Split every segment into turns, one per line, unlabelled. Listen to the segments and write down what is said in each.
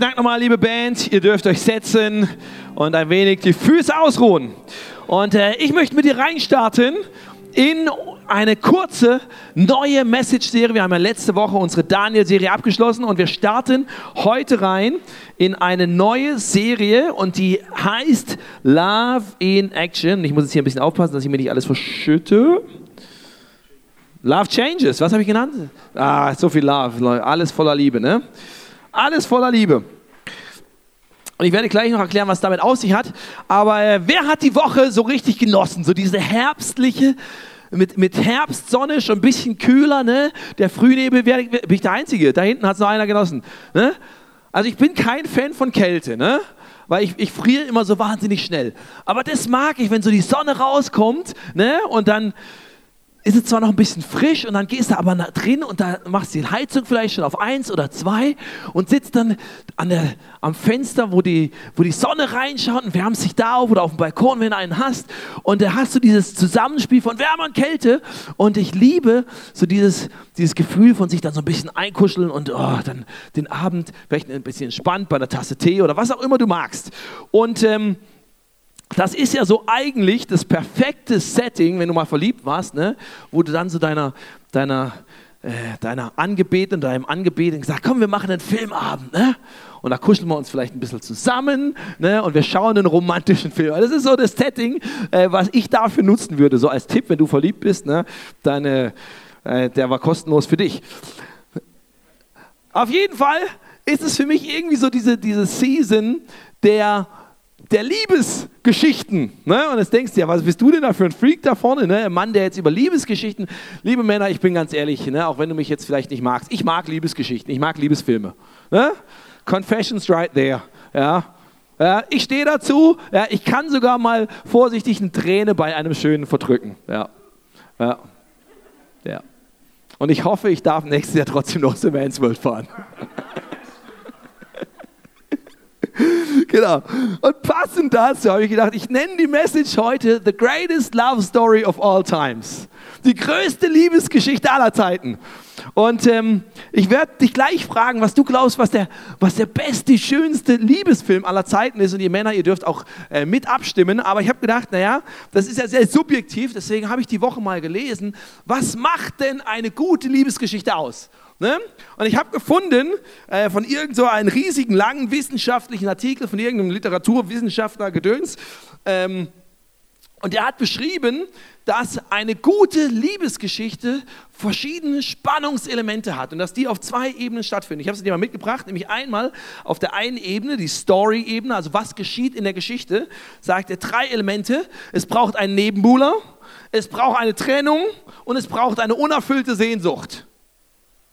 Vielen Dank nochmal, liebe Band. Ihr dürft euch setzen und ein wenig die Füße ausruhen. Und äh, ich möchte mit dir reinstarten in eine kurze neue Message-Serie. Wir haben ja letzte Woche unsere Daniel-Serie abgeschlossen und wir starten heute rein in eine neue Serie und die heißt Love in Action. Ich muss jetzt hier ein bisschen aufpassen, dass ich mir nicht alles verschütte. Love Changes, was habe ich genannt? Ah, so viel Love, alles voller Liebe, ne? Alles voller Liebe. Und ich werde gleich noch erklären, was damit aus sich hat. Aber äh, wer hat die Woche so richtig genossen? So diese herbstliche, mit, mit Herbstsonne, schon ein bisschen kühler, ne? Der Frühnebel, wer, bin ich der Einzige? Da hinten hat es noch einer genossen. Ne? Also ich bin kein Fan von Kälte, ne? Weil ich, ich friere immer so wahnsinnig schnell. Aber das mag ich, wenn so die Sonne rauskommt, ne? Und dann ist es zwar noch ein bisschen frisch und dann gehst du aber drin und da machst du die Heizung vielleicht schon auf eins oder zwei und sitzt dann an der, am Fenster, wo die, wo die Sonne reinschaut und wärmst dich da auf oder auf dem Balkon, wenn du einen hast. Und da hast du dieses Zusammenspiel von Wärme und Kälte. Und ich liebe so dieses, dieses Gefühl von sich dann so ein bisschen einkuscheln und oh, dann den Abend vielleicht ein bisschen entspannt bei einer Tasse Tee oder was auch immer du magst. Und ähm, das ist ja so eigentlich das perfekte Setting, wenn du mal verliebt warst, ne? wo du dann so deiner, deiner, äh, deiner Angebeteten, deinem Angebeteten sagst, komm, wir machen einen Filmabend. Ne? Und da kuscheln wir uns vielleicht ein bisschen zusammen ne? und wir schauen einen romantischen Film. Das ist so das Setting, äh, was ich dafür nutzen würde. So als Tipp, wenn du verliebt bist, ne? dann, äh, der war kostenlos für dich. Auf jeden Fall ist es für mich irgendwie so diese, diese Season der der Liebesgeschichten. Ne? Und jetzt denkst du ja, was bist du denn da für ein Freak da vorne? Ne? Ein Mann, der jetzt über Liebesgeschichten, liebe Männer, ich bin ganz ehrlich, ne? auch wenn du mich jetzt vielleicht nicht magst, ich mag Liebesgeschichten, ich mag Liebesfilme. Ne? Confessions right there. Ja? Ja, ich stehe dazu, ja, ich kann sogar mal vorsichtig eine Träne bei einem schönen verdrücken. Ja. Ja. ja. Und ich hoffe, ich darf nächstes Jahr trotzdem noch zum Man's World fahren. genau. Und passend dazu habe ich gedacht, ich nenne die Message heute The Greatest Love Story of All Times. Die größte Liebesgeschichte aller Zeiten. Und ähm, ich werde dich gleich fragen, was du glaubst, was der, was der beste, schönste Liebesfilm aller Zeiten ist. Und ihr Männer, ihr dürft auch äh, mit abstimmen. Aber ich habe gedacht, naja, das ist ja sehr subjektiv. Deswegen habe ich die Woche mal gelesen, was macht denn eine gute Liebesgeschichte aus? Ne? Und ich habe gefunden äh, von irgendeinem so einen riesigen, langen wissenschaftlichen Artikel von irgendeinem Literaturwissenschaftler Gedöns. Ähm, und der hat beschrieben, dass eine gute Liebesgeschichte verschiedene Spannungselemente hat und dass die auf zwei Ebenen stattfinden. Ich habe sie dir mal mitgebracht, nämlich einmal auf der einen Ebene, die Story-Ebene, also was geschieht in der Geschichte, sagt er drei Elemente. Es braucht einen Nebenbuhler, es braucht eine Trennung und es braucht eine unerfüllte Sehnsucht.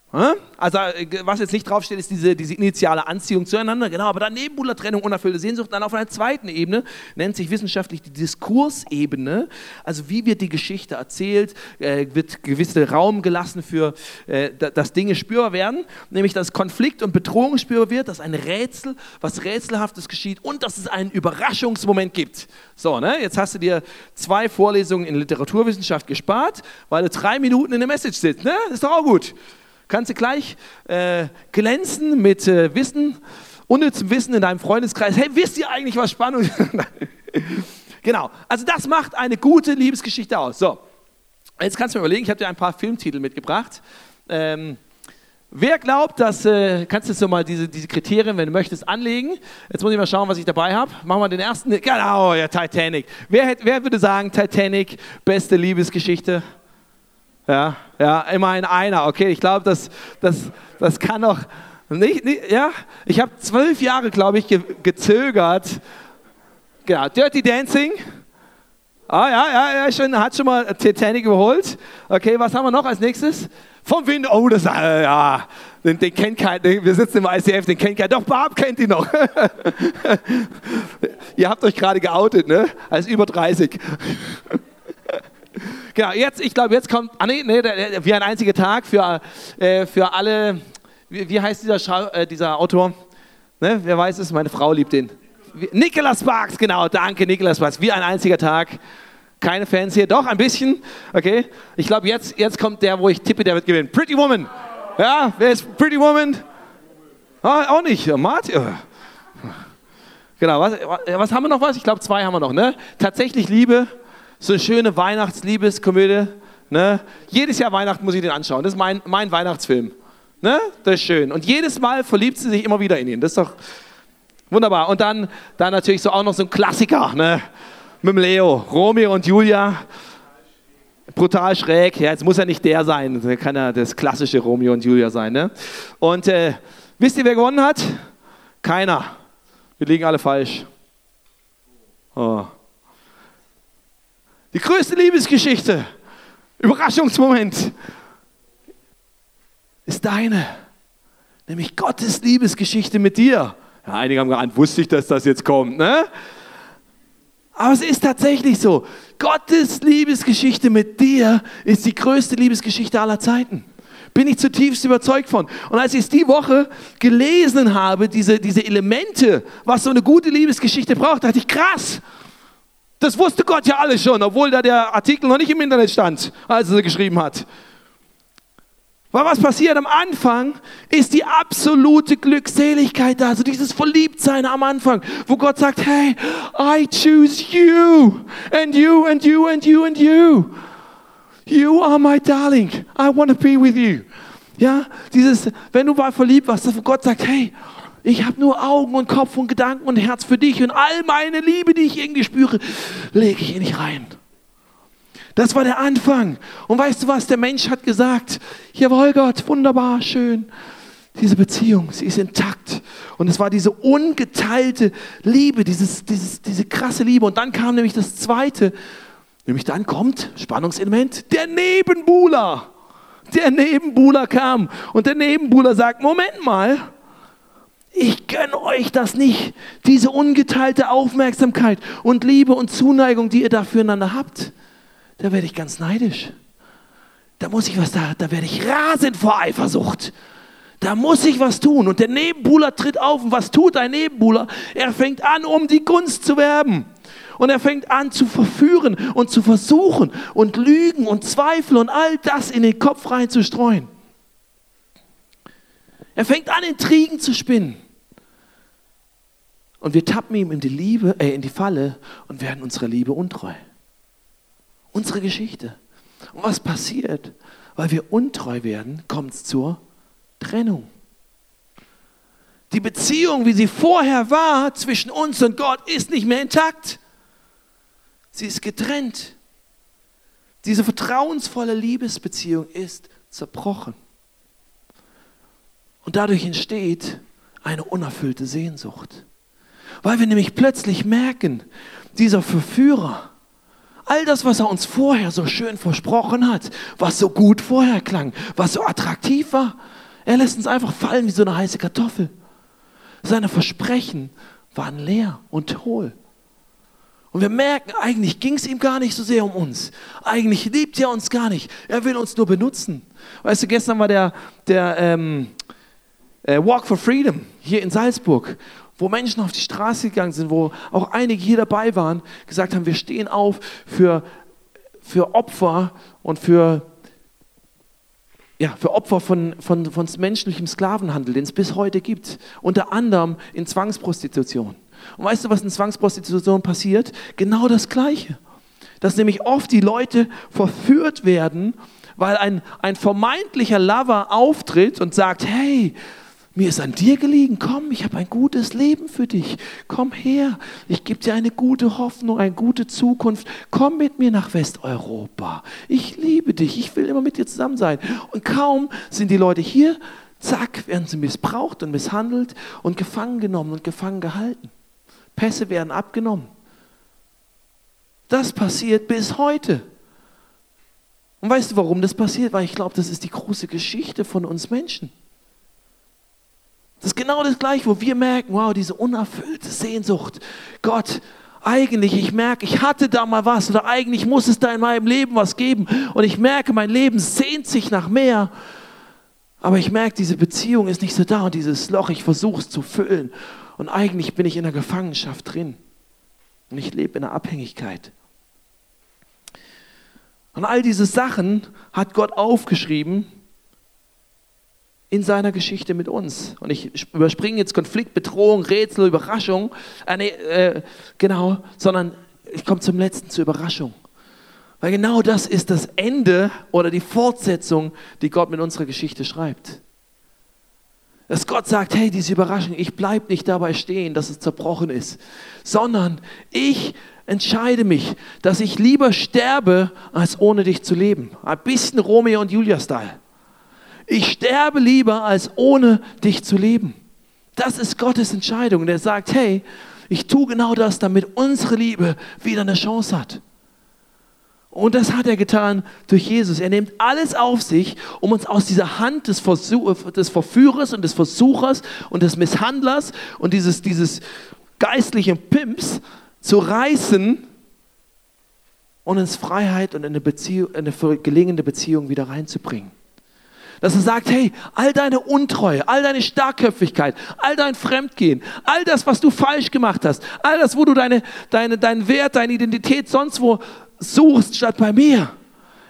Also, äh, was jetzt nicht draufsteht, ist diese, diese initiale Anziehung zueinander, genau, aber dann Nebenbuhlertrennung, unerfüllte Sehnsucht, dann auf einer zweiten Ebene, nennt sich wissenschaftlich die Diskursebene, also wie wird die Geschichte erzählt, äh, wird gewisser Raum gelassen für, äh, dass Dinge spürbar werden, nämlich dass Konflikt und Bedrohung spürbar wird, dass ein Rätsel, was Rätselhaftes geschieht und dass es einen Überraschungsmoment gibt. So, ne, jetzt hast du dir zwei Vorlesungen in Literaturwissenschaft gespart, weil du drei Minuten in der Message sitzt, ne? Ist doch auch gut. Kannst du gleich äh, glänzen mit äh, Wissen, unnützem Wissen in deinem Freundeskreis. Hey, wisst ihr eigentlich, was Spannung genau, also das macht eine gute Liebesgeschichte aus. So, jetzt kannst du mir überlegen, ich habe dir ein paar Filmtitel mitgebracht. Ähm, wer glaubt, dass, äh, kannst du so mal diese, diese Kriterien, wenn du möchtest, anlegen? Jetzt muss ich mal schauen, was ich dabei habe. Machen wir den ersten. Genau, ja, Titanic. Wer, wer würde sagen, Titanic, beste Liebesgeschichte? Ja, ja, immerhin einer. Okay, ich glaube, das, das, das kann doch nicht, nicht ja. Ich habe zwölf Jahre, glaube ich, ge gezögert. Genau, Dirty Dancing. Ah ja, ja, ja, schon, hat schon mal Titanic überholt. Okay, was haben wir noch als nächstes? Vom Wind, oh, das, äh, ja, den, den kennt keiner, wir sitzen im ICF, den kennt keiner, doch, Barb kennt ihn noch. Ihr habt euch gerade geoutet, ne, als über 30. Genau, jetzt, ich glaube, jetzt kommt, ah nee, nee, wie ein einziger Tag für, äh, für alle, wie, wie heißt dieser, Schau, äh, dieser Autor? Ne, wer weiß es? Meine Frau liebt den. Nicholas Sparks, genau, danke Nicholas Sparks, wie ein einziger Tag. Keine Fans hier, doch ein bisschen, okay. Ich glaube, jetzt, jetzt kommt der, wo ich tippe, der wird gewinnen. Pretty Woman. Ja, wer ist Pretty Woman? Ah, auch nicht. Martin. Genau, was, was haben wir noch was? Ich glaube, zwei haben wir noch. Ne? Tatsächlich Liebe, so eine schöne Weihnachtsliebeskomödie. Ne? Jedes Jahr Weihnachten muss ich den anschauen. Das ist mein, mein Weihnachtsfilm. Ne? Das ist schön. Und jedes Mal verliebt sie sich immer wieder in ihn. Das ist doch wunderbar. Und dann, dann natürlich so auch noch so ein Klassiker ne? mit dem Leo. Romeo und Julia. Brutal schräg. Ja, jetzt muss er nicht der sein. Das kann ja das klassische Romeo und Julia sein. Ne? Und äh, wisst ihr, wer gewonnen hat? Keiner. Wir liegen alle falsch. Oh. Die größte Liebesgeschichte, Überraschungsmoment, ist deine. Nämlich Gottes Liebesgeschichte mit dir. Ja, einige haben geahnt, wusste ich, dass das jetzt kommt. Ne? Aber es ist tatsächlich so. Gottes Liebesgeschichte mit dir ist die größte Liebesgeschichte aller Zeiten. Bin ich zutiefst überzeugt von. Und als ich es die Woche gelesen habe, diese, diese Elemente, was so eine gute Liebesgeschichte braucht, dachte ich, krass. Das wusste Gott ja alles schon, obwohl da der Artikel noch nicht im Internet stand, als er geschrieben hat. Weil was passiert am Anfang, ist die absolute Glückseligkeit da, also dieses Verliebtsein am Anfang, wo Gott sagt, hey, I choose you and you and you and you and you. You are my darling. I want to be with you. Ja, dieses, wenn du mal verliebt warst, wo Gott sagt, hey, ich habe nur Augen und Kopf und Gedanken und Herz für dich und all meine Liebe, die ich irgendwie spüre, lege ich in dich rein. Das war der Anfang. Und weißt du was? Der Mensch hat gesagt, jawohl Gott, wunderbar, schön. Diese Beziehung, sie ist intakt. Und es war diese ungeteilte Liebe, dieses, dieses, diese krasse Liebe. Und dann kam nämlich das Zweite, nämlich dann kommt, Spannungselement, der Nebenbuhler. Der Nebenbuhler kam. Und der Nebenbuhler sagt, Moment mal, ich gönne euch das nicht, diese ungeteilte Aufmerksamkeit und Liebe und Zuneigung, die ihr da füreinander habt da werde ich ganz neidisch. Da muss ich was da, da werde ich rasend vor Eifersucht. Da muss ich was tun. Und der Nebenbuhler tritt auf. Und was tut ein Nebenbuhler? Er fängt an, um die Gunst zu werben. Und er fängt an zu verführen und zu versuchen und Lügen und Zweifel und all das in den Kopf reinzustreuen. Er fängt an, Intrigen zu spinnen. Und wir tappen ihm in die, Liebe, äh, in die Falle und werden unserer Liebe untreu. Unsere Geschichte. Und was passiert? Weil wir untreu werden, kommt es zur Trennung. Die Beziehung, wie sie vorher war zwischen uns und Gott, ist nicht mehr intakt. Sie ist getrennt. Diese vertrauensvolle Liebesbeziehung ist zerbrochen. Und dadurch entsteht eine unerfüllte Sehnsucht. Weil wir nämlich plötzlich merken, dieser Verführer, All das, was er uns vorher so schön versprochen hat, was so gut vorher klang, was so attraktiv war, er lässt uns einfach fallen wie so eine heiße Kartoffel. Seine Versprechen waren leer und hohl. Und wir merken, eigentlich ging es ihm gar nicht so sehr um uns. Eigentlich liebt er uns gar nicht. Er will uns nur benutzen. Weißt du, gestern war der, der ähm, äh, Walk for Freedom hier in Salzburg wo Menschen auf die Straße gegangen sind, wo auch einige hier dabei waren, gesagt haben, wir stehen auf für, für Opfer und für, ja, für Opfer von, von, von menschlichem Sklavenhandel, den es bis heute gibt, unter anderem in Zwangsprostitution. Und weißt du, was in Zwangsprostitution passiert? Genau das Gleiche. Dass nämlich oft die Leute verführt werden, weil ein, ein vermeintlicher Lover auftritt und sagt, hey, mir ist an dir gelegen, komm, ich habe ein gutes Leben für dich. Komm her, ich gebe dir eine gute Hoffnung, eine gute Zukunft. Komm mit mir nach Westeuropa. Ich liebe dich, ich will immer mit dir zusammen sein. Und kaum sind die Leute hier, zack, werden sie missbraucht und misshandelt und gefangen genommen und gefangen gehalten. Pässe werden abgenommen. Das passiert bis heute. Und weißt du, warum das passiert? Weil ich glaube, das ist die große Geschichte von uns Menschen. Das ist genau das Gleiche, wo wir merken, wow, diese unerfüllte Sehnsucht. Gott, eigentlich, ich merke, ich hatte da mal was oder eigentlich muss es da in meinem Leben was geben und ich merke, mein Leben sehnt sich nach mehr. Aber ich merke, diese Beziehung ist nicht so da und dieses Loch, ich versuche es zu füllen und eigentlich bin ich in der Gefangenschaft drin und ich lebe in der Abhängigkeit. Und all diese Sachen hat Gott aufgeschrieben in seiner Geschichte mit uns. Und ich überspringe jetzt Konflikt, Bedrohung, Rätsel, Überraschung, äh, nee, äh, genau, sondern ich komme zum letzten, zur Überraschung. Weil genau das ist das Ende oder die Fortsetzung, die Gott mit unserer Geschichte schreibt. Dass Gott sagt, hey, diese Überraschung, ich bleibe nicht dabei stehen, dass es zerbrochen ist, sondern ich entscheide mich, dass ich lieber sterbe, als ohne dich zu leben. Ein bisschen Romeo und Julia-Style. Ich sterbe lieber, als ohne dich zu leben. Das ist Gottes Entscheidung. Der sagt, hey, ich tue genau das, damit unsere Liebe wieder eine Chance hat. Und das hat er getan durch Jesus. Er nimmt alles auf sich, um uns aus dieser Hand des, Versuch, des Verführers und des Versuchers und des Misshandlers und dieses, dieses geistlichen Pimps zu reißen und ins Freiheit und in eine, Beziehung, eine gelingende Beziehung wieder reinzubringen. Dass er sagt, hey, all deine Untreue, all deine Starkköpfigkeit, all dein Fremdgehen, all das, was du falsch gemacht hast, all das, wo du deine, deine, deinen Wert, deine Identität sonst wo suchst, statt bei mir.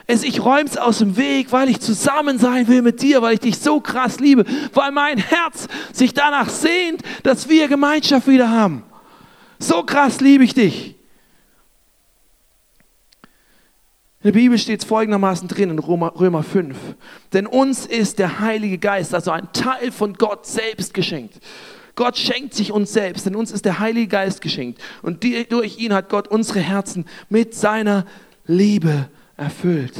Es, ich räume es aus dem Weg, weil ich zusammen sein will mit dir, weil ich dich so krass liebe, weil mein Herz sich danach sehnt, dass wir Gemeinschaft wieder haben. So krass liebe ich dich. In der Bibel steht es folgendermaßen drin in Römer 5. Denn uns ist der Heilige Geist, also ein Teil von Gott selbst geschenkt. Gott schenkt sich uns selbst, denn uns ist der Heilige Geist geschenkt. Und durch ihn hat Gott unsere Herzen mit seiner Liebe erfüllt.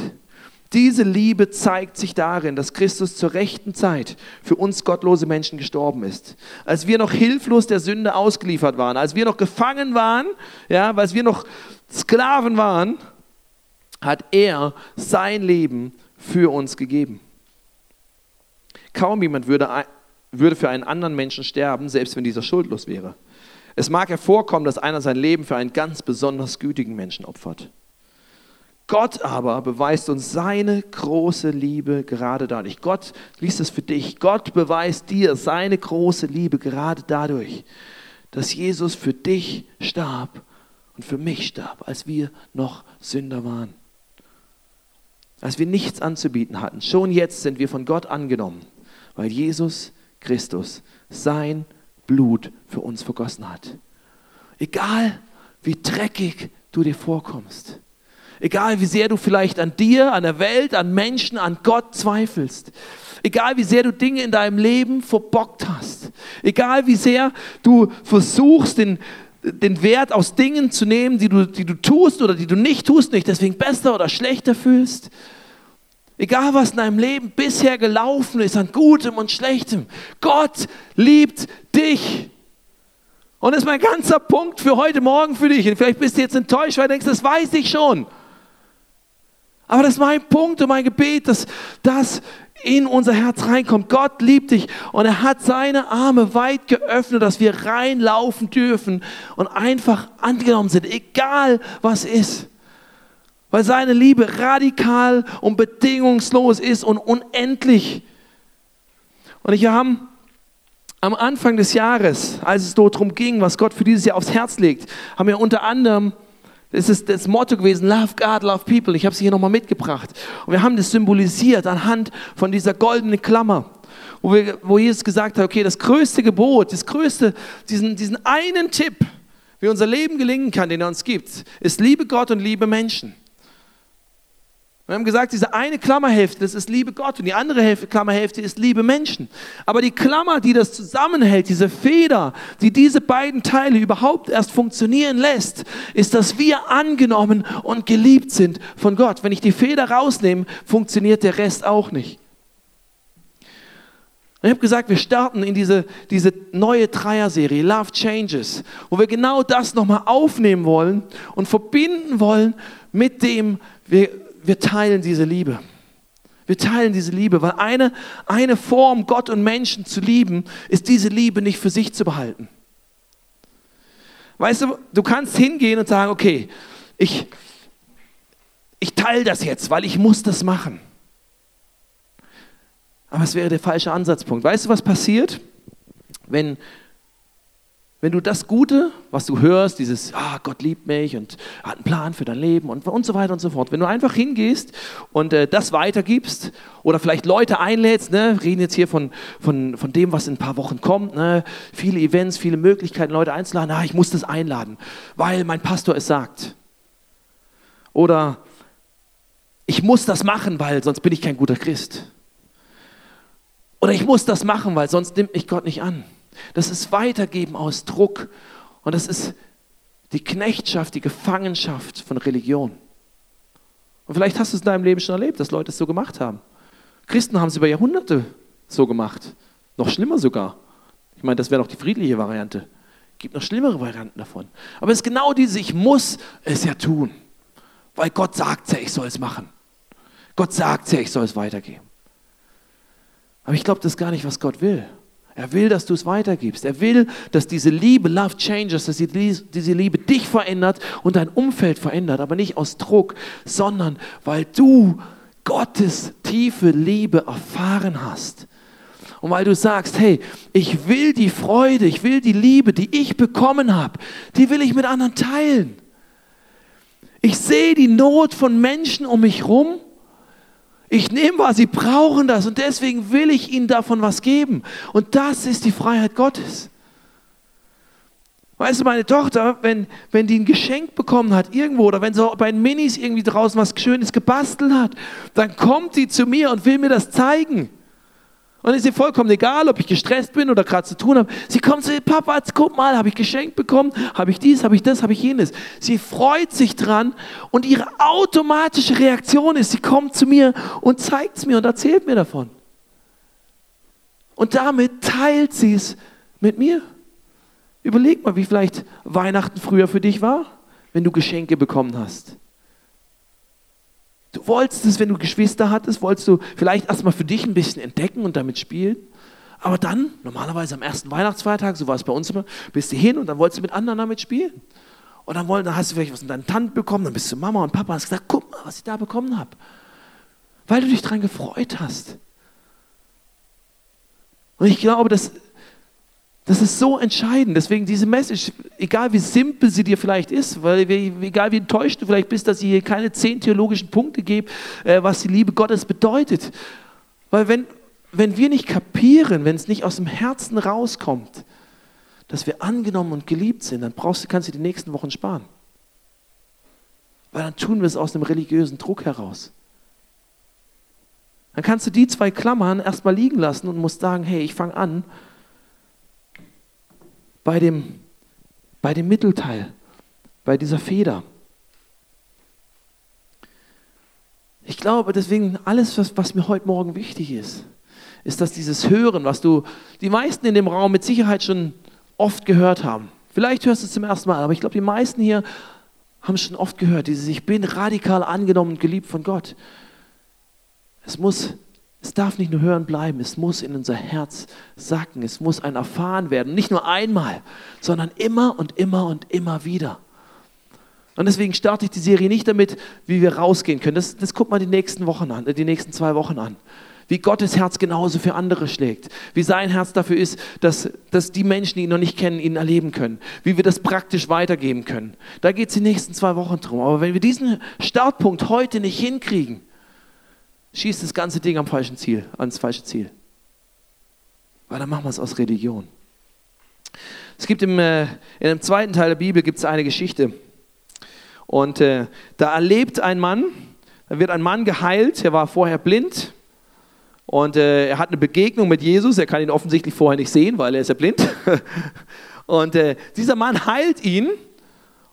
Diese Liebe zeigt sich darin, dass Christus zur rechten Zeit für uns gottlose Menschen gestorben ist. Als wir noch hilflos der Sünde ausgeliefert waren, als wir noch gefangen waren, ja, als wir noch Sklaven waren, hat er sein Leben für uns gegeben. Kaum jemand würde, würde für einen anderen Menschen sterben, selbst wenn dieser schuldlos wäre. Es mag hervorkommen, dass einer sein Leben für einen ganz besonders gütigen Menschen opfert. Gott aber beweist uns seine große Liebe gerade dadurch. Gott liest es für dich. Gott beweist dir seine große Liebe gerade dadurch, dass Jesus für dich starb und für mich starb, als wir noch Sünder waren als wir nichts anzubieten hatten. Schon jetzt sind wir von Gott angenommen, weil Jesus Christus sein Blut für uns vergossen hat. Egal wie dreckig du dir vorkommst, egal wie sehr du vielleicht an dir, an der Welt, an Menschen, an Gott zweifelst, egal wie sehr du Dinge in deinem Leben verbockt hast, egal wie sehr du versuchst, den, den Wert aus Dingen zu nehmen, die du, die du tust oder die du nicht tust, nicht deswegen besser oder schlechter fühlst. Egal was in deinem Leben bisher gelaufen ist, an Gutem und Schlechtem, Gott liebt dich. Und das ist mein ganzer Punkt für heute Morgen für dich. Und vielleicht bist du jetzt enttäuscht, weil du denkst, das weiß ich schon. Aber das ist mein Punkt und mein Gebet, dass das in unser Herz reinkommt. Gott liebt dich und er hat seine Arme weit geöffnet, dass wir reinlaufen dürfen und einfach angenommen sind, egal was ist. Weil seine Liebe radikal und bedingungslos ist und unendlich. Und ich habe am Anfang des Jahres, als es darum ging, was Gott für dieses Jahr aufs Herz legt, haben wir unter anderem das ist das Motto gewesen, Love God, Love People. Ich habe sie hier nochmal mitgebracht. Und wir haben das symbolisiert anhand von dieser goldenen Klammer, wo, wir, wo Jesus gesagt hat, okay, das größte Gebot, das größte, diesen, diesen einen Tipp, wie unser Leben gelingen kann, den er uns gibt, ist liebe Gott und liebe Menschen. Wir haben gesagt, diese eine Klammerhälfte, das ist Liebe Gott und die andere Hälfte, Klammerhälfte ist Liebe Menschen. Aber die Klammer, die das zusammenhält, diese Feder, die diese beiden Teile überhaupt erst funktionieren lässt, ist, dass wir angenommen und geliebt sind von Gott. Wenn ich die Feder rausnehme, funktioniert der Rest auch nicht. Ich habe gesagt, wir starten in diese, diese neue Dreier-Serie, Love Changes, wo wir genau das nochmal aufnehmen wollen und verbinden wollen mit dem, wir wir teilen diese Liebe. Wir teilen diese Liebe, weil eine, eine Form, Gott und Menschen zu lieben, ist diese Liebe nicht für sich zu behalten. Weißt du, du kannst hingehen und sagen, okay, ich, ich teile das jetzt, weil ich muss das machen. Aber es wäre der falsche Ansatzpunkt. Weißt du, was passiert, wenn wenn du das Gute, was du hörst, dieses, ah, Gott liebt mich und hat einen Plan für dein Leben und, und so weiter und so fort, wenn du einfach hingehst und äh, das weitergibst oder vielleicht Leute einlädst, ne, reden jetzt hier von, von, von dem, was in ein paar Wochen kommt, ne, viele Events, viele Möglichkeiten, Leute einzuladen, ah, ich muss das einladen, weil mein Pastor es sagt. Oder ich muss das machen, weil sonst bin ich kein guter Christ. Oder ich muss das machen, weil sonst nimmt mich Gott nicht an. Das ist Weitergeben aus Druck. Und das ist die Knechtschaft, die Gefangenschaft von Religion. Und vielleicht hast du es in deinem Leben schon erlebt, dass Leute es so gemacht haben. Christen haben es über Jahrhunderte so gemacht. Noch schlimmer sogar. Ich meine, das wäre noch die friedliche Variante. Es gibt noch schlimmere Varianten davon. Aber es ist genau diese, ich muss es ja tun. Weil Gott sagt ja, ich soll es machen. Gott sagt ja, ich soll es weitergeben. Aber ich glaube, das ist gar nicht, was Gott will. Er will, dass du es weitergibst. Er will, dass diese Liebe, Love Changes, dass diese Liebe dich verändert und dein Umfeld verändert, aber nicht aus Druck, sondern weil du Gottes tiefe Liebe erfahren hast. Und weil du sagst, hey, ich will die Freude, ich will die Liebe, die ich bekommen habe, die will ich mit anderen teilen. Ich sehe die Not von Menschen um mich herum ich nehme was, sie brauchen das und deswegen will ich ihnen davon was geben. Und das ist die Freiheit Gottes. Weißt du, meine Tochter, wenn, wenn die ein Geschenk bekommen hat irgendwo oder wenn sie bei den Minis irgendwie draußen was Schönes gebastelt hat, dann kommt sie zu mir und will mir das zeigen. Und es ist ihr vollkommen egal, ob ich gestresst bin oder gerade zu tun habe. Sie kommt zu ihr, Papa, guck mal, habe ich geschenkt bekommen, habe ich dies, habe ich das, habe ich jenes. Sie freut sich dran und ihre automatische Reaktion ist, sie kommt zu mir und zeigt es mir und erzählt mir davon. Und damit teilt sie es mit mir. Überleg mal, wie vielleicht Weihnachten früher für dich war, wenn du Geschenke bekommen hast. Du wolltest es, wenn du Geschwister hattest, wolltest du vielleicht erstmal für dich ein bisschen entdecken und damit spielen. Aber dann, normalerweise am ersten Weihnachtsfeiertag, so war es bei uns immer, bist du hin und dann wolltest du mit anderen damit spielen. Und dann, wollen, dann hast du vielleicht was von deiner Tante bekommen, dann bist du Mama und Papa und hast gesagt, guck mal, was ich da bekommen habe. Weil du dich daran gefreut hast. Und ich glaube, dass das ist so entscheidend. Deswegen diese Message, egal wie simpel sie dir vielleicht ist, weil egal wie enttäuscht du vielleicht bist, dass ich hier keine zehn theologischen Punkte gebe, äh, was die Liebe Gottes bedeutet. Weil wenn, wenn wir nicht kapieren, wenn es nicht aus dem Herzen rauskommt, dass wir angenommen und geliebt sind, dann brauchst du, kannst du die nächsten Wochen sparen. Weil dann tun wir es aus einem religiösen Druck heraus. Dann kannst du die zwei Klammern erstmal liegen lassen und musst sagen, hey, ich fange an, bei dem, bei dem Mittelteil, bei dieser Feder. Ich glaube deswegen, alles, was, was mir heute Morgen wichtig ist, ist, dass dieses Hören, was du, die meisten in dem Raum mit Sicherheit schon oft gehört haben. Vielleicht hörst du es zum ersten Mal, aber ich glaube, die meisten hier haben es schon oft gehört, dieses Ich bin radikal angenommen und geliebt von Gott. Es muss es darf nicht nur hören bleiben, es muss in unser Herz sacken, es muss ein Erfahren werden. Nicht nur einmal, sondern immer und immer und immer wieder. Und deswegen starte ich die Serie nicht damit, wie wir rausgehen können. Das, das guckt mal die nächsten Wochen an, die nächsten zwei Wochen an. Wie Gottes Herz genauso für andere schlägt. Wie sein Herz dafür ist, dass, dass die Menschen, die ihn noch nicht kennen, ihn erleben können. Wie wir das praktisch weitergeben können. Da geht es die nächsten zwei Wochen drum. Aber wenn wir diesen Startpunkt heute nicht hinkriegen, schießt das ganze Ding am falschen Ziel, ans falsche Ziel. Weil dann machen wir es aus Religion. Es gibt im, äh, in dem zweiten Teil der Bibel gibt es eine Geschichte. Und äh, da erlebt ein Mann, da wird ein Mann geheilt, er war vorher blind und äh, er hat eine Begegnung mit Jesus. Er kann ihn offensichtlich vorher nicht sehen, weil er ist ja blind. und äh, dieser Mann heilt ihn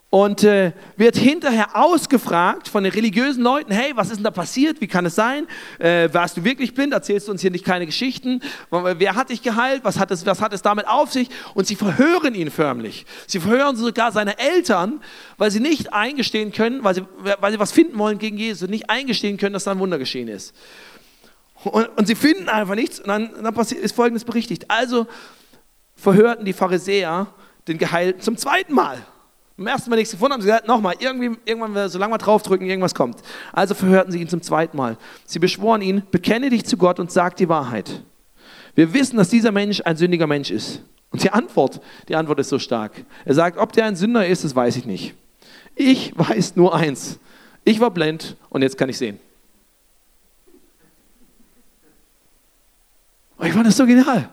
und äh, wird hinterher ausgefragt von den religiösen Leuten, hey, was ist denn da passiert? Wie kann es sein? Äh, warst du wirklich blind? Erzählst du uns hier nicht keine Geschichten? Wer hat dich geheilt? Was hat, es, was hat es damit auf sich? Und sie verhören ihn förmlich. Sie verhören sogar seine Eltern, weil sie nicht eingestehen können, weil sie, weil sie was finden wollen gegen Jesus und nicht eingestehen können, dass da ein Wunder geschehen ist. Und, und sie finden einfach nichts und dann, dann passiert, ist Folgendes berichtigt. Also verhörten die Pharisäer den Geheilten zum zweiten Mal. Beim ersten Mal nichts gefunden haben sie gesagt, nochmal, irgendwie, irgendwann, solange wir draufdrücken, irgendwas kommt. Also verhörten sie ihn zum zweiten Mal. Sie beschworen ihn, bekenne dich zu Gott und sag die Wahrheit. Wir wissen, dass dieser Mensch ein sündiger Mensch ist. Und die Antwort, die Antwort ist so stark. Er sagt, ob der ein Sünder ist, das weiß ich nicht. Ich weiß nur eins. Ich war blind und jetzt kann ich sehen. Ich fand das so genial.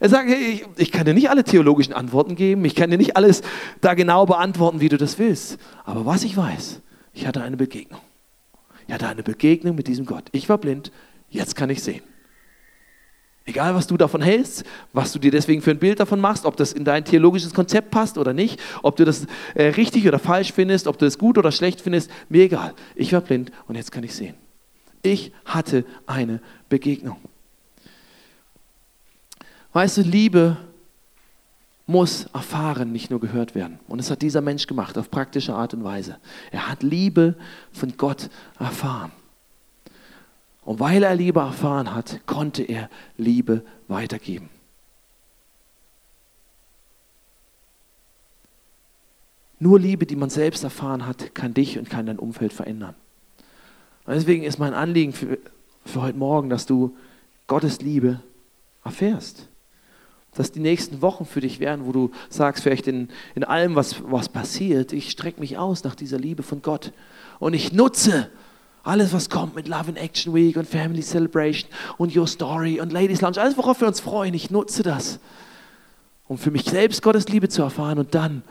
Er sagt, hey, ich, ich, kann dir nicht alle theologischen Antworten geben, ich kann dir nicht alles da genau beantworten, wie du das willst. Aber was ich weiß, ich hatte eine Begegnung. Ich hatte eine Begegnung mit diesem Gott. Ich war blind, jetzt kann ich sehen. Egal, was du davon hältst, was du dir deswegen für ein Bild davon machst, ob das in dein theologisches Konzept passt oder nicht, ob du das äh, richtig oder falsch findest, ob du das gut oder schlecht findest, mir egal. Ich war blind und jetzt kann ich sehen. Ich hatte eine Begegnung. Weißt du, Liebe muss erfahren, nicht nur gehört werden. Und das hat dieser Mensch gemacht auf praktische Art und Weise. Er hat Liebe von Gott erfahren. Und weil er Liebe erfahren hat, konnte er Liebe weitergeben. Nur Liebe, die man selbst erfahren hat, kann dich und kann dein Umfeld verändern. Und deswegen ist mein Anliegen für, für heute Morgen, dass du Gottes Liebe erfährst. Dass die nächsten Wochen für dich werden, wo du sagst, vielleicht in, in allem, was, was passiert, ich strecke mich aus nach dieser Liebe von Gott. Und ich nutze alles, was kommt mit Love in Action Week und Family Celebration und Your Story und Ladies Lunch, alles, worauf wir uns freuen, ich nutze das, um für mich selbst Gottes Liebe zu erfahren und dann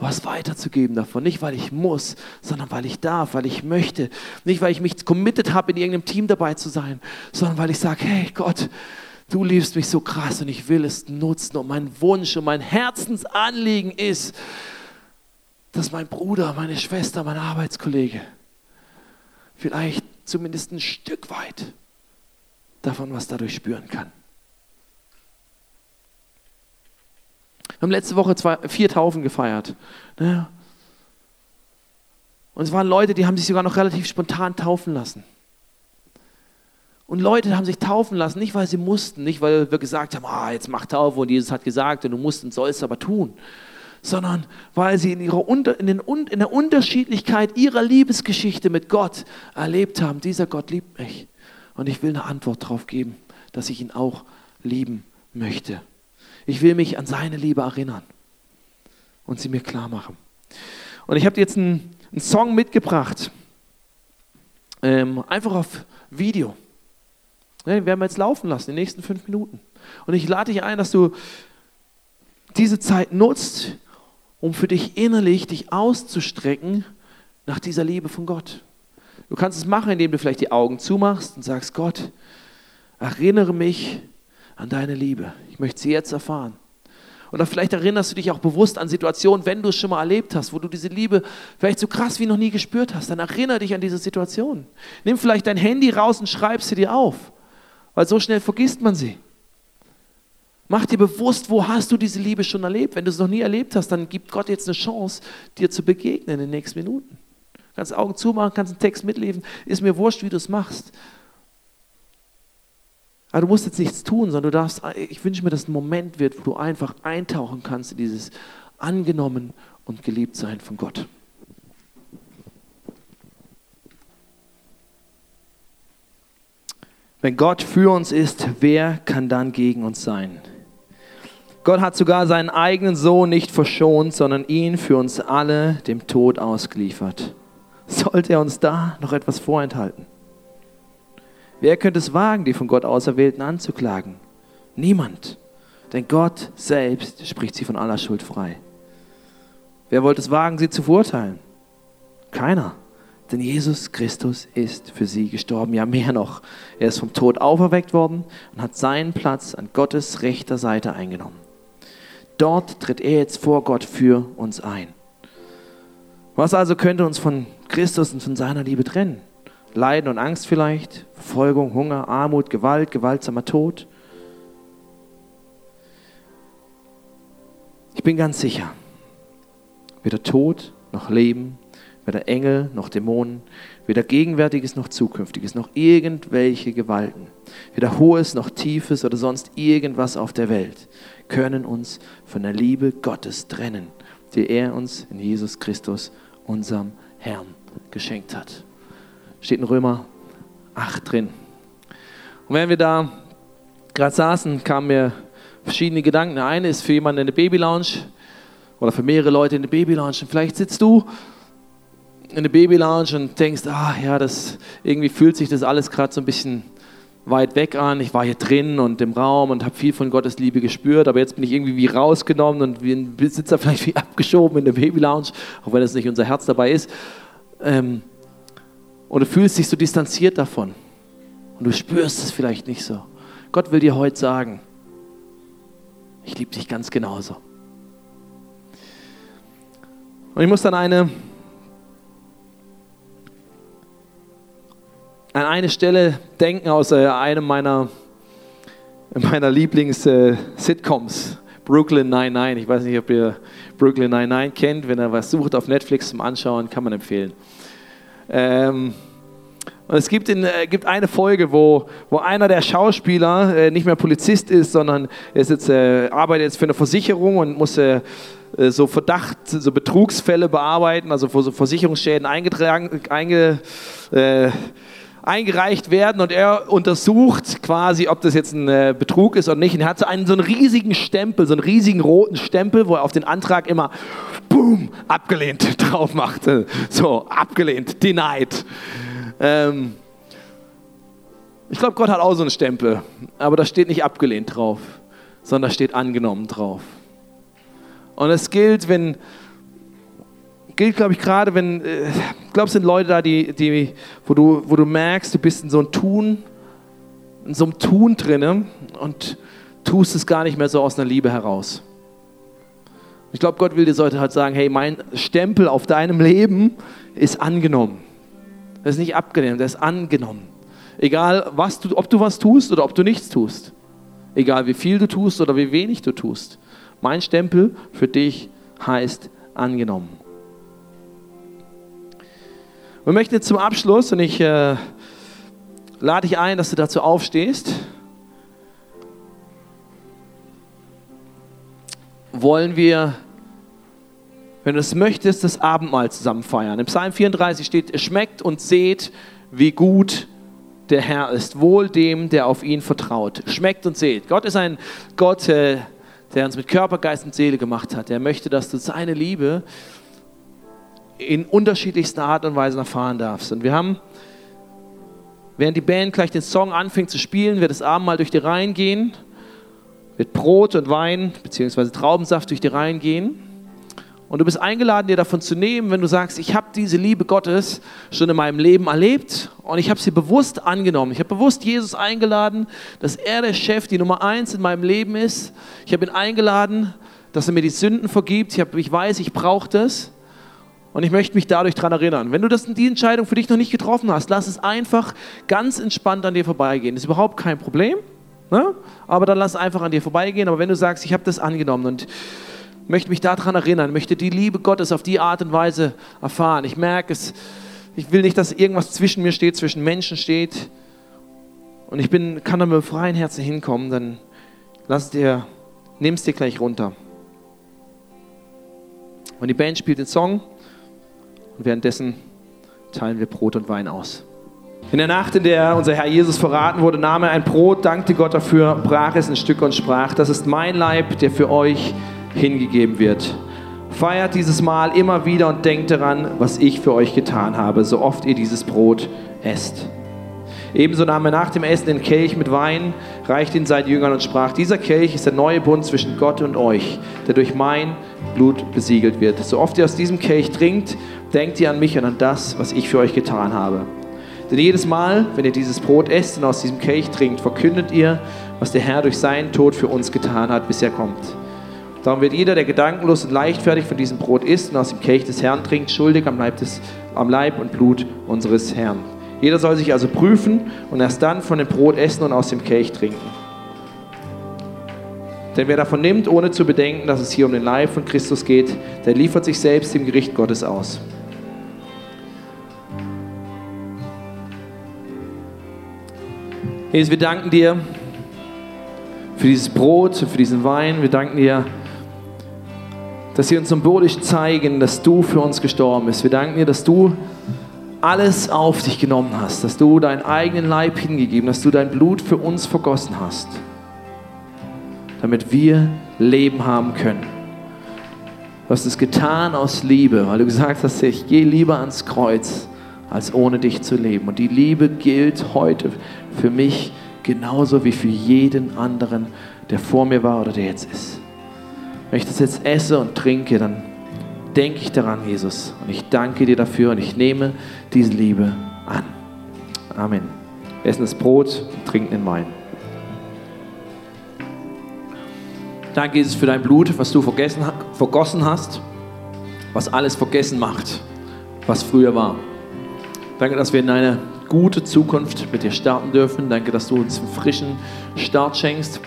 was weiterzugeben davon. Nicht, weil ich muss, sondern weil ich darf, weil ich möchte. Nicht, weil ich mich committed habe, in irgendeinem Team dabei zu sein, sondern weil ich sage, hey Gott, du liebst mich so krass und ich will es nutzen. Und mein Wunsch und mein Herzensanliegen ist, dass mein Bruder, meine Schwester, mein Arbeitskollege, vielleicht zumindest ein Stück weit davon was dadurch spüren kann. Wir haben letzte Woche zwei, vier Taufen gefeiert. Ne? Und es waren Leute, die haben sich sogar noch relativ spontan taufen lassen. Und Leute haben sich taufen lassen, nicht weil sie mussten, nicht weil wir gesagt haben, ah, jetzt mach Taufe und Jesus hat gesagt und du musst und sollst aber tun, sondern weil sie in, ihrer in, den, in der Unterschiedlichkeit ihrer Liebesgeschichte mit Gott erlebt haben, dieser Gott liebt mich. Und ich will eine Antwort darauf geben, dass ich ihn auch lieben möchte. Ich will mich an seine Liebe erinnern und sie mir klar machen. Und ich habe jetzt einen, einen, Song mitgebracht, ähm, einfach auf Video. Den werden wir jetzt laufen lassen, die nächsten fünf Minuten. Und ich lade dich ein, dass du diese Zeit nutzt, um für dich innerlich dich auszustrecken nach dieser Liebe von Gott. Du kannst es machen, indem du vielleicht die Augen zumachst und sagst, Gott, erinnere mich an deine Liebe. Ich möchte sie jetzt erfahren. Oder vielleicht erinnerst du dich auch bewusst an Situationen, wenn du es schon mal erlebt hast, wo du diese Liebe vielleicht so krass wie noch nie gespürt hast. Dann erinnere dich an diese Situation. Nimm vielleicht dein Handy raus und schreib sie dir auf, weil so schnell vergisst man sie. Mach dir bewusst, wo hast du diese Liebe schon erlebt. Wenn du es noch nie erlebt hast, dann gibt Gott jetzt eine Chance, dir zu begegnen in den nächsten Minuten. Du kannst Augen zumachen, kannst einen Text mitlesen. Ist mir wurscht, wie du es machst. Aber du musst jetzt nichts tun, sondern du darfst, ich wünsche mir, dass ein Moment wird, wo du einfach eintauchen kannst in dieses angenommen und geliebt sein von Gott. Wenn Gott für uns ist, wer kann dann gegen uns sein? Gott hat sogar seinen eigenen Sohn nicht verschont, sondern ihn für uns alle dem Tod ausgeliefert. Sollte er uns da noch etwas vorenthalten? Wer könnte es wagen, die von Gott Auserwählten anzuklagen? Niemand. Denn Gott selbst spricht sie von aller Schuld frei. Wer wollte es wagen, sie zu verurteilen? Keiner. Denn Jesus Christus ist für sie gestorben. Ja, mehr noch. Er ist vom Tod auferweckt worden und hat seinen Platz an Gottes rechter Seite eingenommen. Dort tritt er jetzt vor Gott für uns ein. Was also könnte uns von Christus und von seiner Liebe trennen? Leiden und Angst vielleicht, Verfolgung, Hunger, Armut, Gewalt, gewaltsamer Tod. Ich bin ganz sicher, weder Tod noch Leben, weder Engel noch Dämonen, weder Gegenwärtiges noch Zukünftiges, noch irgendwelche Gewalten, weder Hohes noch Tiefes oder sonst irgendwas auf der Welt können uns von der Liebe Gottes trennen, die er uns in Jesus Christus, unserem Herrn, geschenkt hat. Steht in Römer 8 drin. Und während wir da gerade saßen, kam mir verschiedene Gedanken. Eine ist für jemanden in der Babylounge oder für mehrere Leute in der Babylounge. Und vielleicht sitzt du in der Babylounge und denkst, ah ja, das irgendwie fühlt sich das alles gerade so ein bisschen weit weg an. Ich war hier drin und im Raum und habe viel von Gottes Liebe gespürt, aber jetzt bin ich irgendwie wie rausgenommen und wie ein Besitzer vielleicht wie abgeschoben in der Babylounge, auch wenn das nicht unser Herz dabei ist. Ähm, und du fühlst dich so distanziert davon und du spürst es vielleicht nicht so. Gott will dir heute sagen, ich liebe dich ganz genauso. Und ich muss dann eine, an eine Stelle denken aus äh, einem meiner, meiner Lieblings-Sitcoms, äh, Brooklyn 99. Ich weiß nicht, ob ihr Brooklyn 99 kennt. Wenn er was sucht auf Netflix zum Anschauen, kann man empfehlen. Ähm, und es gibt, in, äh, gibt eine Folge, wo, wo einer der Schauspieler äh, nicht mehr Polizist ist, sondern er ist jetzt, äh, arbeitet jetzt für eine Versicherung und muss äh, so Verdacht, so Betrugsfälle bearbeiten, also wo so Versicherungsschäden eingetragen, einge, eingereicht werden und er untersucht quasi, ob das jetzt ein Betrug ist oder nicht. Und er hat so einen, so einen riesigen Stempel, so einen riesigen roten Stempel, wo er auf den Antrag immer boom, abgelehnt drauf macht. So, abgelehnt, denied. Ähm, ich glaube, Gott hat auch so einen Stempel, aber da steht nicht abgelehnt drauf, sondern da steht angenommen drauf. Und es gilt, wenn, gilt, glaube ich, gerade, wenn, äh, es sind Leute da, die, die, wo, du, wo du merkst, du bist in so einem Tun, in so einem Tun drinne und tust es gar nicht mehr so aus einer Liebe heraus. Ich glaube, Gott will dir heute halt sagen, hey, mein Stempel auf deinem Leben ist angenommen. Das ist nicht abgelehnt, das ist angenommen. Egal, was du, ob du was tust oder ob du nichts tust. Egal, wie viel du tust oder wie wenig du tust. Mein Stempel für dich heißt angenommen. Wir möchten jetzt zum Abschluss, und ich äh, lade dich ein, dass du dazu aufstehst, wollen wir wenn du es möchtest, das Abendmahl zusammen feiern. Im Psalm 34 steht, schmeckt und seht, wie gut der Herr ist, wohl dem, der auf ihn vertraut. Schmeckt und seht. Gott ist ein Gott, äh, der uns mit Körper, Geist und Seele gemacht hat. Er möchte, dass du seine Liebe in unterschiedlichster Art und Weise erfahren darfst. Und wir haben, während die Band gleich den Song anfängt zu spielen, wird das Abendmahl durch die Reihen gehen, wird Brot und Wein bzw. Traubensaft durch die Reihen gehen. Und du bist eingeladen, dir davon zu nehmen, wenn du sagst, ich habe diese Liebe Gottes schon in meinem Leben erlebt und ich habe sie bewusst angenommen. Ich habe bewusst Jesus eingeladen, dass er der Chef, die Nummer eins in meinem Leben ist. Ich habe ihn eingeladen, dass er mir die Sünden vergibt. Ich, hab, ich weiß, ich brauche das. Und ich möchte mich dadurch daran erinnern. Wenn du das, die Entscheidung für dich noch nicht getroffen hast, lass es einfach ganz entspannt an dir vorbeigehen. Ist überhaupt kein Problem. Ne? Aber dann lass es einfach an dir vorbeigehen. Aber wenn du sagst, ich habe das angenommen und möchte mich daran erinnern, möchte die Liebe Gottes auf die Art und Weise erfahren. Ich merke es, ich will nicht, dass irgendwas zwischen mir steht, zwischen Menschen steht. Und ich bin, kann da mit freien Herzen hinkommen, dann lass dir, nimm es dir gleich runter. Und die Band spielt den Song und währenddessen teilen wir Brot und Wein aus. In der Nacht, in der unser Herr Jesus verraten wurde, nahm er ein Brot, dankte Gott dafür, brach es in Stücke und sprach, das ist mein Leib, der für euch hingegeben wird. Feiert dieses Mal immer wieder und denkt daran, was ich für euch getan habe, so oft ihr dieses Brot esst. Ebenso nahm er nach dem Essen den Kelch mit Wein, reichte ihn seinen Jüngern und sprach, dieser Kelch ist der neue Bund zwischen Gott und euch, der durch mein Blut besiegelt wird. So oft ihr aus diesem Kelch trinkt, denkt ihr an mich und an das, was ich für euch getan habe. Denn jedes Mal, wenn ihr dieses Brot esst und aus diesem Kelch trinkt, verkündet ihr, was der Herr durch seinen Tod für uns getan hat, bis er kommt. Darum wird jeder, der gedankenlos und leichtfertig von diesem Brot isst und aus dem Kelch des Herrn trinkt, schuldig am Leib, des, am Leib und Blut unseres Herrn. Jeder soll sich also prüfen und erst dann von dem Brot essen und aus dem Kelch trinken. Denn wer davon nimmt, ohne zu bedenken, dass es hier um den Leib von Christus geht, der liefert sich selbst dem Gericht Gottes aus. Jesus, wir danken dir für dieses Brot, für diesen Wein. Wir danken dir dass sie uns symbolisch zeigen, dass du für uns gestorben bist. Wir danken dir, dass du alles auf dich genommen hast, dass du deinen eigenen Leib hingegeben, dass du dein Blut für uns vergossen hast. damit wir Leben haben können. Du hast es getan aus Liebe, weil du gesagt hast, ich gehe lieber ans Kreuz, als ohne dich zu leben. Und die Liebe gilt heute für mich genauso wie für jeden anderen, der vor mir war oder der jetzt ist. Wenn ich das jetzt esse und trinke, dann denke ich daran, Jesus. Und ich danke dir dafür und ich nehme diese Liebe an. Amen. Essen das Brot und trinken den Wein. Danke, Jesus, für dein Blut, was du vergessen, vergossen hast, was alles vergessen macht, was früher war. Danke, dass wir in eine gute Zukunft mit dir starten dürfen. Danke, dass du uns einen frischen Start schenkst.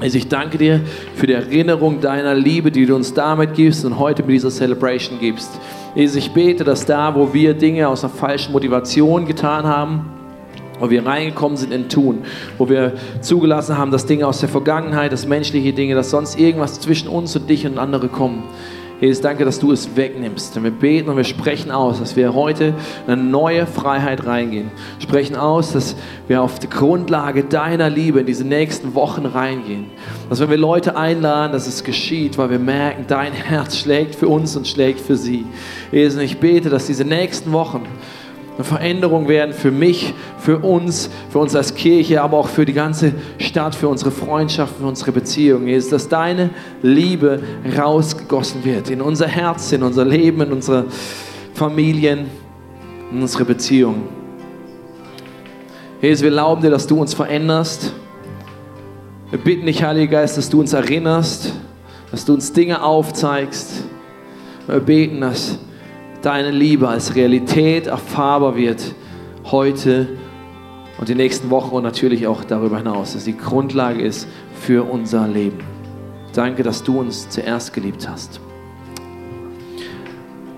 Also ich danke dir für die Erinnerung deiner Liebe, die du uns damit gibst und heute mit dieser Celebration gibst. Jesus, ich bete, dass da, wo wir Dinge aus einer falschen Motivation getan haben, wo wir reingekommen sind in Tun, wo wir zugelassen haben, dass Dinge aus der Vergangenheit, dass menschliche Dinge, dass sonst irgendwas zwischen uns und dich und andere kommen. Jesus, danke, dass du es wegnimmst. Und wir beten und wir sprechen aus, dass wir heute in eine neue Freiheit reingehen. Sprechen aus, dass wir auf die Grundlage deiner Liebe in diese nächsten Wochen reingehen. Dass wenn wir Leute einladen, dass es geschieht, weil wir merken, dein Herz schlägt für uns und schlägt für sie. Jesus, ich bete, dass diese nächsten Wochen eine Veränderung werden für mich, für uns, für uns als Kirche, aber auch für die ganze Stadt, für unsere Freundschaft, für unsere Beziehungen. Jesus, dass deine Liebe rausgegossen wird in unser Herz, in unser Leben, in unsere Familien, in unsere Beziehungen. Jesus, wir glauben dir, dass du uns veränderst. Wir bitten dich, Heiliger Geist, dass du uns erinnerst, dass du uns Dinge aufzeigst. Wir beten, dass deine Liebe als Realität erfahrbar wird heute und die nächsten Wochen und natürlich auch darüber hinaus, dass die Grundlage ist für unser Leben. Danke, dass du uns zuerst geliebt hast.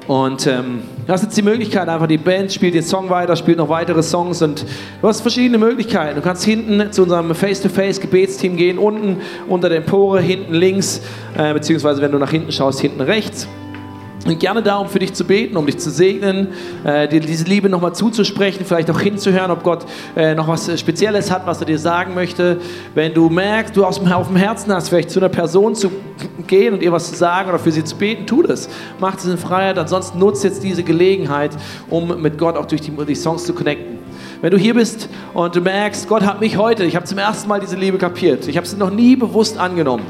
Und ähm, du hast jetzt die Möglichkeit, einfach die Band spielt den Song weiter, spielt noch weitere Songs und du hast verschiedene Möglichkeiten. Du kannst hinten zu unserem Face-to-Face-Gebetsteam gehen, unten unter der Empore, hinten links, äh, beziehungsweise wenn du nach hinten schaust, hinten rechts. Und gerne da, um für dich zu beten, um dich zu segnen, äh, dir diese Liebe nochmal zuzusprechen, vielleicht auch hinzuhören, ob Gott äh, noch was Spezielles hat, was er dir sagen möchte. Wenn du merkst, du auf dem Herzen hast, vielleicht zu einer Person zu gehen und ihr was zu sagen oder für sie zu beten, tu das. Mach es in Freiheit. Ansonsten nutzt jetzt diese Gelegenheit, um mit Gott auch durch die, die Songs zu connecten. Wenn du hier bist und du merkst, Gott hat mich heute, ich habe zum ersten Mal diese Liebe kapiert, ich habe sie noch nie bewusst angenommen,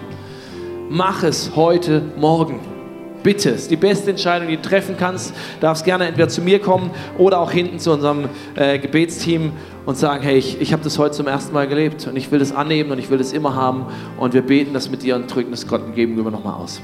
mach es heute, morgen. Bitte, ist die beste Entscheidung, die du treffen kannst. Du darfst gerne entweder zu mir kommen oder auch hinten zu unserem äh, Gebetsteam und sagen, hey, ich, ich habe das heute zum ersten Mal gelebt und ich will das annehmen und ich will das immer haben und wir beten das mit dir und drücken das Gott gegenüber nochmal aus.